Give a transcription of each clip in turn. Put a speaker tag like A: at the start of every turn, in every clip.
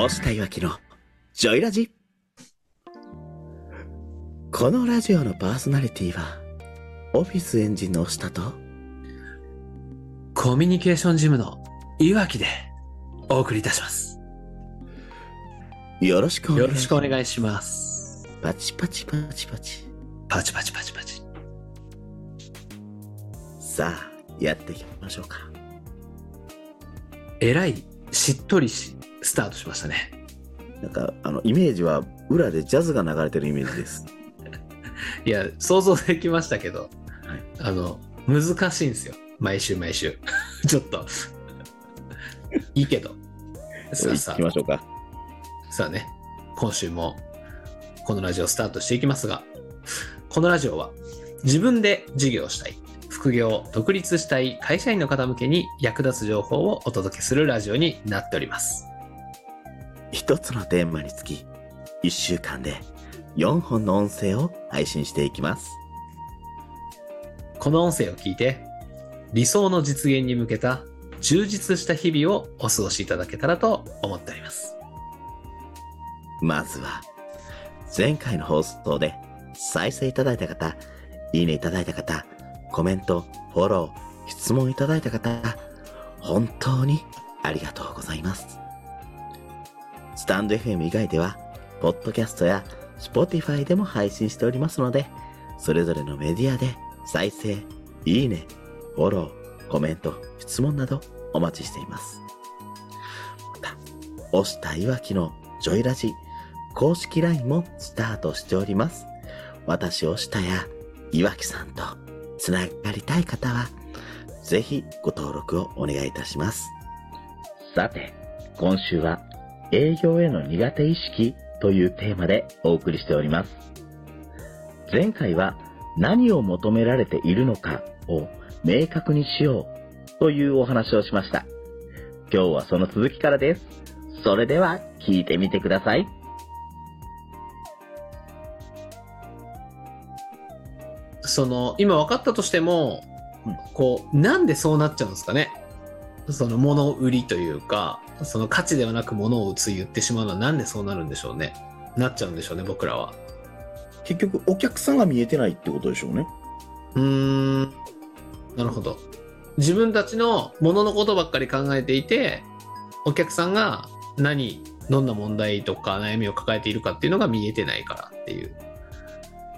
A: 大下いわきのジョイラジ。このラジオのパーソナリティはオフィスエンジンの押下と。
B: コミュニケーションジムのいわきでお送りいたします。
A: よろしくお願い
B: よろしくお願いします。
A: パチパチパチパチ。
B: パチパチパチ。パチ。
A: さあやっていきましょうか。
B: えらいしっとりし、スタートしましたね。
A: なんかあのイメージは裏でジャズが流れてるイメージです
B: いや、想像できましたけど、あの、難しいんですよ。毎週毎週。ちょっと。いいけど。さあさ
A: 行きましょうか
B: あ、さあね、今週もこのラジオスタートしていきますが、このラジオは自分で事業をしたい、副業、独立したい会社員の方向けに役立つ情報をお届けするラジオになっております。
A: 一つのテーマにつき1週間で4本の音声を配信していきます
B: この音声を聞いて、理想の実現に向けた充実した日々をお過ごしいただけたらと思っております。
A: まずは、前回の放送で再生いただいた方、いいねいただいた方、コメント、フォロー、質問いただいた方、本当にありがとうございます。スタンド FM 以外では、ポッドキャストや Spotify でも配信しておりますので、それぞれのメディアで再生、いいね、フォロー、コメント、質問などお待ちしています。また、押したいわきのジョイラジ公式 LINE もスタートしております。私、押したや岩木さんとつながりたい方は、ぜひご登録をお願いいたします。さて、今週は営業への苦手意識というテーマでお送りしております。前回は何を求められているのかを明確にしようというお話をしました。今日はその続きからです。それでは聞いてみてください。
B: その、今分かったとしても、
A: うん
B: こう、なんでそうなっちゃうんですかね。その物売りというか、その価値ではなく物を打つ言ってしまうのはなんでそうなるんでしょうね。なっちゃうんでしょうね、僕らは。
A: 結局お客さんが見えてないってことでしょうね。
B: うーん。なるほど。自分たちの物のことばっかり考えていて、お客さんが何、どんな問題とか悩みを抱えているかっていうのが見えてないからっていう。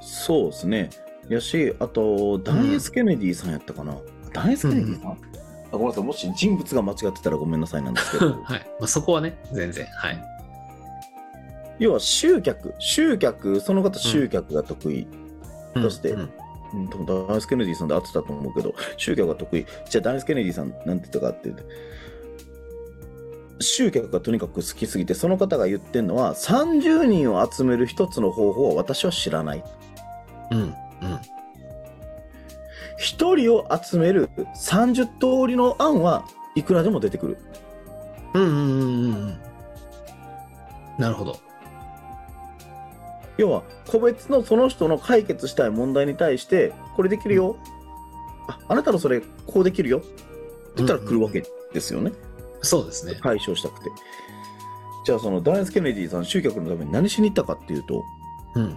C: そうですね。やし、あと、ダン・エス・ケネディさんやったかな。ダン・エス・ケネディさん、あごめんなさい。もし人物が間違ってたらごめんなさいなんですけど、
B: はい。まあ、そこはね、全然。はい。
C: 要は集客、集客、その方集客が得意。そして
B: うん
C: うん、多分ダン・エス・ケネディさんで合ってたと思うけど、集客が得意。じゃあダン・エス・ケネディさんなんて言ったかって言って、集客がとにかく好きすぎて、その方が言ってんのは、30人を集める一つの方法は私は知らない。
B: うん。うん。
C: 一人を集める30通りの案はいくらでも出てくる。
B: うんうんうんうんうん。なるほど。
C: 要は個別のその人の解決したい問題に対してこれできるよ、ああなたのそれこうできるよって言ったら来るわけですよね、
B: そうですね。
C: 解消したくてじゃあそのダン・エス・ケネディさん集客のために何しに行ったかっていうと
B: うん。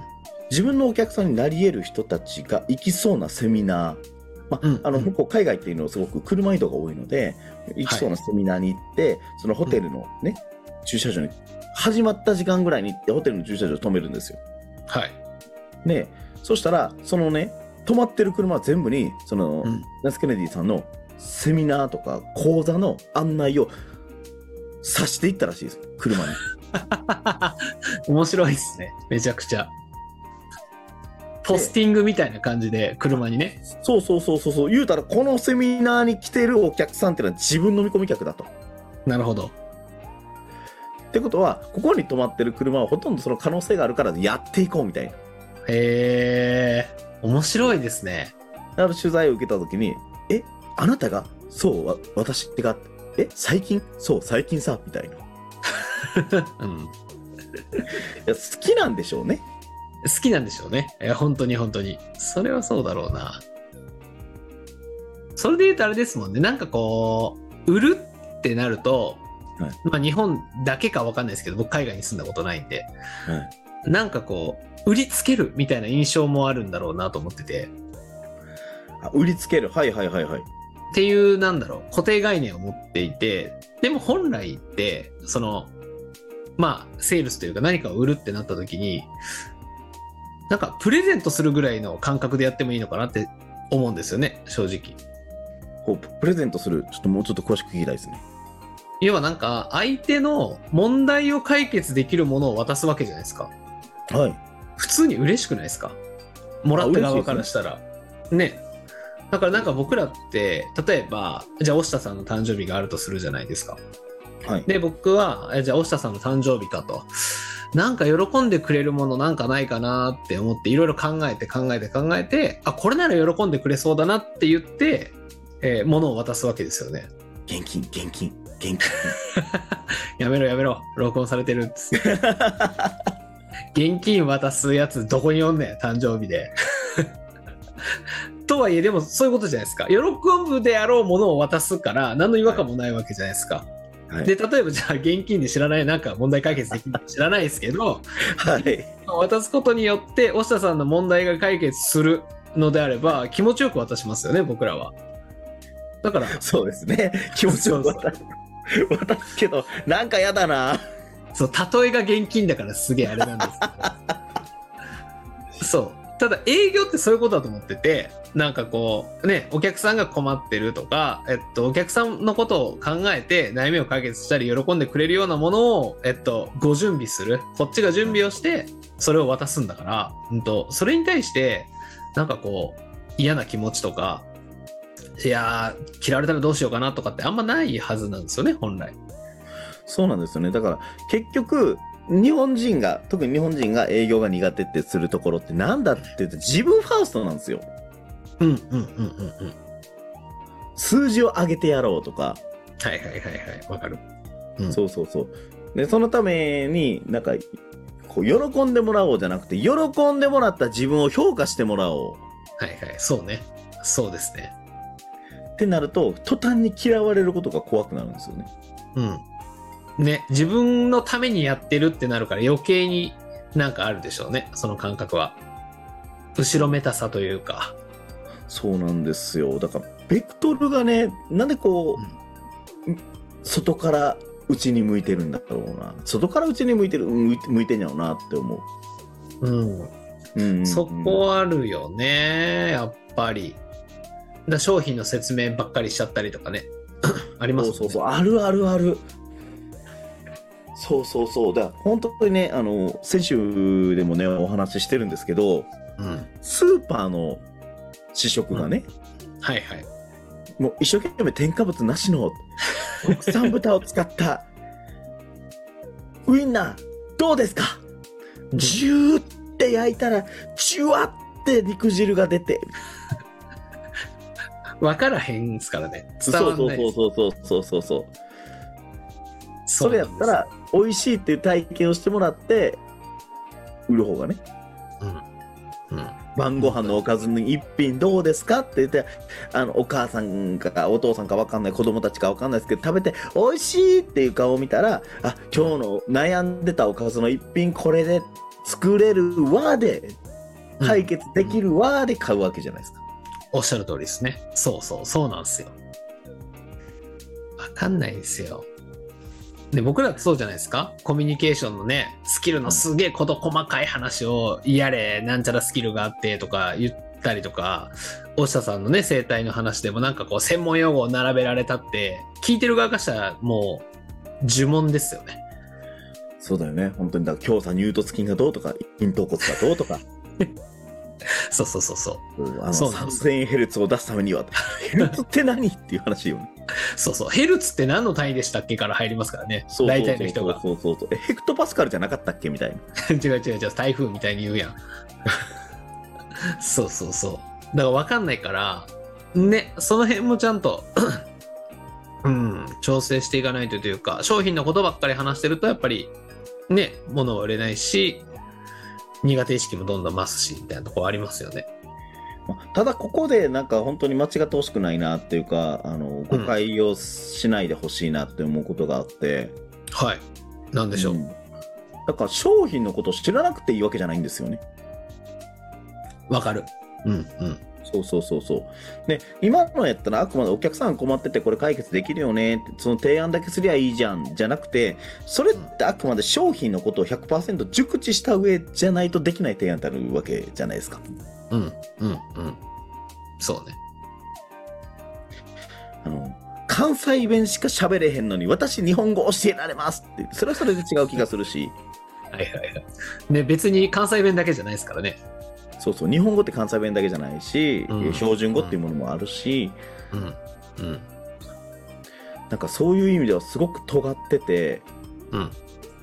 C: 自分のお客さんになり得る人たちが行きそうなセミナーまあ
B: うん
C: あの
B: うん
C: 向こう海外っていうのはすごく車移動が多いので行きそうなセミナーに行って、そのホテルのね、駐車場に始まった時間ぐらいに行ってホテルの駐車場に止めるんですよ。
B: はい。
C: ね。そしたらそのね止まってる車全部にその、
B: うん。
C: ナス・ケネディさんのセミナーとか講座の案内をさしていったらしいです。車に。
B: 面白いですね。めちゃくちゃ。ポスティングみたいな感じで車にね。
C: そうそうそうそうそう言うたらこのセミナーに来てるお客さんっていうのは自分の見込み客だと
B: なるほど。
C: ってことはここに止まってる車はほとんどその可能性があるからやっていこうみたいな
B: へえ。面白いですね。
C: ある取材を受けた時に「えあなたがそうわ私が？え最近？そう最近さ」みたいない
B: うん。
C: や好きなんでしょうね
B: 好きなんでしょうね。いや、本当に本当に。それはそうだろうな。それで言うとあれですもんね。なんかこう、売るってなると、まあ日本だけかわかんないですけど、僕海外に住んだことないんで、
C: はい。
B: なんかこう、売りつけるみたいな印象もあるんだろうなと思ってて、
C: あ売りつける。はいはいはいはい。
B: っていう、なんだろう、固定概念を持っていて、でも本来って、その、まあ、セールスというか何かを売るってなった時に、なんかプレゼントするぐらいの感覚でやってもいいのかなって思うんですよね、正直。
C: こうプレゼントする。ちょっともうちょっと詳しく聞きたいですね。
B: 要はなんか、相手の問題を解決できるものを渡すわけじゃないですか。
C: はい。
B: 普通に嬉しくないですか？もらった側からしたら。ね。だからなんか僕らって、例えば、じゃあ、押下さんの誕生日があるとするじゃないですか。
C: はい。
B: で、僕は、えじゃあ、押下さんの誕生日かと。なんか喜んでくれるものなんかないかなって思って、いろいろ考えて考えて考えて、あ、これなら喜んでくれそうだなって言って、えー物を渡すわけですよね。
C: 現金、現金、現金。
B: やめろやめろ、録音されてるっつって。現金渡すやつどこにおんねん、誕生日で。とはいえ、でもそういうことじゃないですか。喜ぶであろうものを渡すから、何の違和感もないわけじゃないですか。
C: はい。
B: で、例えばじゃあ現金で知らない、なんか問題解決できる知らないですけど、
C: はい。
B: 渡すことによって、押下さんの問題が解決するのであれば、気持ちよく渡しますよね、僕らは。だから、
C: そうですね。気持ちよく渡す。渡すけど、なんかやだな。
B: そう、例えが現金だからすげえあれなんですけど。そう。ただ営業ってそういうことだと思ってて、なんかこう、ね、お客さんが困ってるとか、えっと、お客さんのことを考えて悩みを解決したり喜んでくれるようなものを、えっと、ご準備する。こっちが準備をして、それを渡すんだから、うんと、それに対して、なんかこう、嫌な気持ちとか、いやー、嫌われたらどうしようかなとかってあんまないはずなんですよね、本来。
C: そうなんですよね。だから、結局、日本人が、特に日本人が営業が苦手ってするところってなんだって言うと自分ファーストなんですよ。
B: うんうんうんうんうん。
C: 数字を上げてやろうとか、
B: はいはいはいはい、わかる。うん
C: そうそうそう。で、そのために、なんか、こう、喜んでもらおうじゃなくて、喜んでもらった自分を評価してもらおう
B: はいはい、そうね。そうですね。
C: ってなると、途端に嫌われることが怖くなるんですよね。
B: うん。ね、自分のためにやってるってなるから余計になんかあるでしょうね、その感覚は。後ろめたさというか。
C: そうなんですよ。だから、ベクトルがね、なんでこう、外から内に向いてるんだろうな。外から内に向いてる、向いてんやろうなって思う。
B: うん。
C: うんうんうん
B: そこあるよね、やっぱり。だ商品の説明ばっかりしちゃったりとかね。ありますね
C: そうそうそう、あるあるある。そうそうそう。だから本当にね、あの、先週でもね、お話ししてるんですけど、
B: うん。
C: スーパーの試食がね、
B: はいはい。
C: もう一生懸命添加物なしの国産豚を使ったウインナーどうですか？ジューって焼いたらジュワって肉汁が出て
B: わからへんすからね。伝
C: そうそう
B: わんないです。
C: そうそうそうそうそう
B: そ
C: それやったら美味しいっていう体験をしてもらって売る方がね
B: うなん。うん。うん。
C: 晩ご飯のおかずに一品どうですかって言ってあのお母さんかお父さんか分かんない子供たちか分かんないですけど食べて美味しいっていう顔を見たらあ今日の悩んでたおかずの一品これで作れるわで解決できるわで買うわけじゃないですか。
B: おっしゃる通りですね。そうそう、そうなんですよ。わかんないですよ。で、僕らってそうじゃないですか？コミュニケーションのね、スキルのすげえこと細かい話を、やれ、なんちゃらスキルがあってとか言ったりとか、大下さんのね、生態の話でもなんかこう、専門用語を並べられたって、聞いてる側からしたらもう、呪文ですよね。
C: そうだよね本当にだから強鎖乳突筋がどうとか咽頭骨がどうとか
B: そうそうそうそう。
C: うんあの
B: そうなんです
C: 3000ヘルツを出すためにはヘルツって何？っていう話よね。
B: そうそう。ヘルツって何の単位でしたっけから入りますからね。
C: そうそう
B: 大体の人が。
C: そうそうそうえヘクトパスカルじゃなかったっけみたいな。
B: 違う違う違う、台風みたいに言うやん。そうそうそう。だから分かんないから、ね、その辺もちゃんと、うん、調整していかないとというか、商品のことばっかり話してると、やっぱり、ね、物は売れないし、苦手意識もどんどん増すし、みたいなところありますよね。
C: まあただここでなんか本当に間違ってほしくないなっていうかあの誤解をしないでほしいなって思うことがあって、
B: はい。なんでしょう。
C: んだから商品のことを知らなくていいわけじゃないんですよね。
B: わ、かる。うんうん。
C: そうそうそうそう。で、今のやったらあくまでお客さん困っててこれ解決できるよねって、その提案だけすりゃいいじゃんじゃなくて、それってあくまで商品のことを100%熟知した上じゃないとできない提案ってあるわけじゃないですか。
B: うんうんうん。そうね。
C: あの、関西弁しか喋れへんのに私日本語教えられますって、それはそれで違う気がするし、
B: はいはいはい。ね、別に関西弁だけじゃないですからね。
C: そうそう、日本語って関西弁だけじゃないし、
B: うん
C: 標準語っていうものもあるし、
B: うん。うん。
C: なんかそういう意味ではすごく尖ってて、
B: うん。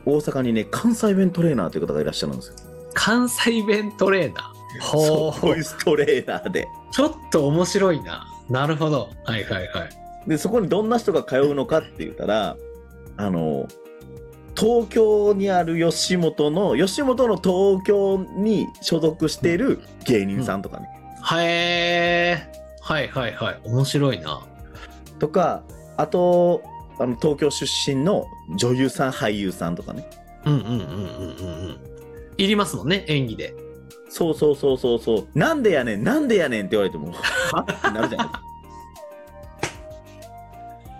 C: 大阪にね、関西弁トレーナーという方がいらっしゃるんですよ。
B: 関西弁トレーナー？ほ
C: そうボイストレーナーで。
B: ちょっと面白いな。なるほど。はいはいはい。
C: で、そこにどんな人が通うのかって言ったら、あの、東京にある吉本の、吉本の東京に所属している芸人さんとかね。
B: はえー。はいはいはい。面白いな。
C: とか、あと、あの、東京出身の女優さん、俳優さんとかね。
B: うんうんうんうんうんうん。いりますもんね、演技で。
C: そうそうそうそうそう。なんでやねん、なんでやねんって言われても、はっ？てなるじゃない。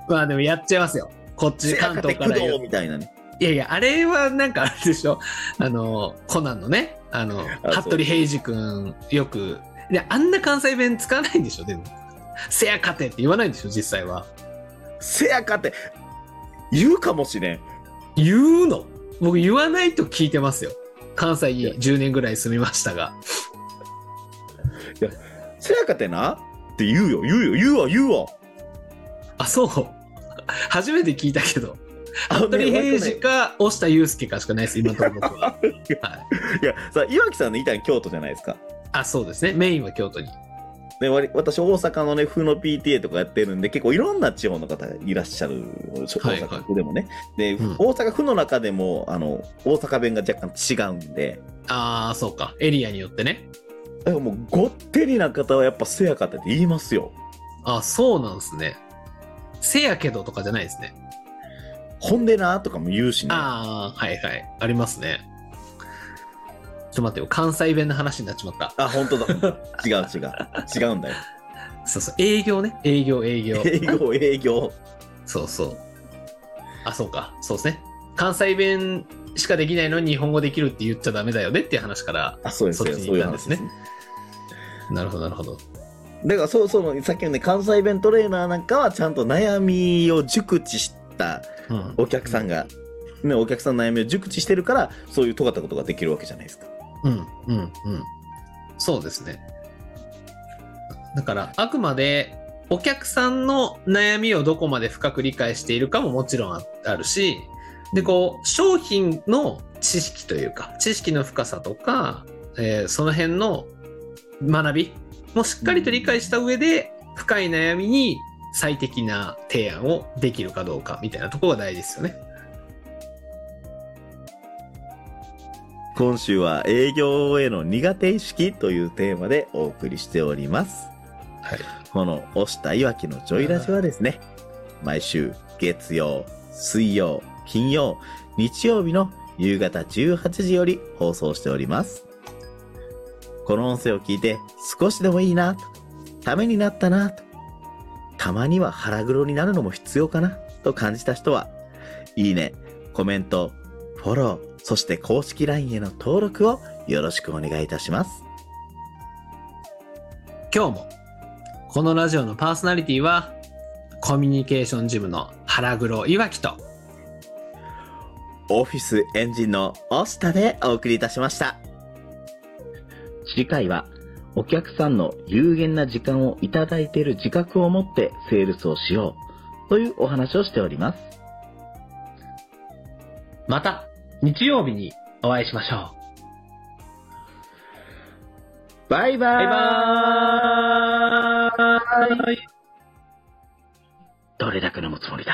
B: まあでもやっちゃいますよ。こっち関東から言う
C: 藤みたいなね。
B: いやいや、あれはなんかあれでしょ。あの、コナンのね、あの、
C: あ
B: 服部平次くん、よく、あんな関西弁使わないんでしょ、でも。せやかてって言わないんでしょ、実際は。
C: せやかて、言うかもしれん。
B: 言うの？僕言わないと聞いてますよ。関西に10年ぐらい住みましたが。
C: せやかてなって言うよ、言うよ、言うわ、言うわ。
B: あ、そう。初めて聞いたけど。服部平次か、押田祐介かしかないです、今のところ僕は。はい。
C: いや、さ、岩木さんのいたん京都じゃないですか。
B: あ、そうですね。メインは京都に。
C: で、私、大阪のね、風の PTA とかやってるんで、結構いろんな地方の方がいらっしゃる、大
B: はいはい
C: 阪府でもね。で、
B: うん
C: 大阪府の中でも、あの、大阪弁が若干違うんで、
B: ああ、そうか。エリアによってね。
C: だからもう、ごってりな方はやっぱせやかてって言いますよ。
B: あ、そうなんですね。せやけどとかじゃないですね。
C: ほんでなとかも言うしね。
B: ああ、はいはい。ありますね。ちょっと待ってよ。関西弁の話になっちまった。
C: あ、本当だ。違う違う。違うんだよ。
B: そうそう。営業ね。営業、営業。
C: 営業、営業。
B: そうそう。あ、そうか。そうですね。関西弁しかできないのに日本語できるって言っちゃダメだよねっていう話から。
C: あ、そうですよ。
B: そ
C: ういう
B: 行ったんですね。なるほど、なるほど。
C: だからそうそうさっきのね関西弁トレーナーなんかはちゃんと悩みを熟知した
B: うん。
C: お客さんが、ね、お客さんの悩みを熟知してるからそういう尖ったことができるわけじゃないですか
B: うん、うん、うん。そうですね。だから、あくまで、お客さんの悩みをどこまで深く理解しているかももちろんあるし、で、こう、商品の知識というか、知識の深さとか、えーその辺の学びもしっかりと理解した上で、深い悩みに最適な提案をできるかどうかみたいなところが大事ですよね。
C: 今週は営業への苦手意識というテーマでお送りしております
B: はい。
C: この押したいわきのジョイラジはですね毎週月曜水曜金曜日曜日の夕方18時より放送しておりますこの音声を聞いて少しでもいいなとためになったなとたまには腹黒になるのも必要かなと感じた人はいいねコメントフォローそして公式 LINE への登録をよろしくお願いいたします
B: 今日もこのラジオのパーソナリティはコミュニケーションジムの腹黒いわきと
C: オフィスエンジンのオスタでお送りいたしました。次回は、お客さんの有限な時間をいただいている自覚を持ってセールスをしようというお話をしております。
B: また日曜日にお会いしましょう。
C: バイバーイ。
B: バイバーイ。
C: どれだけ飲むつもりだ？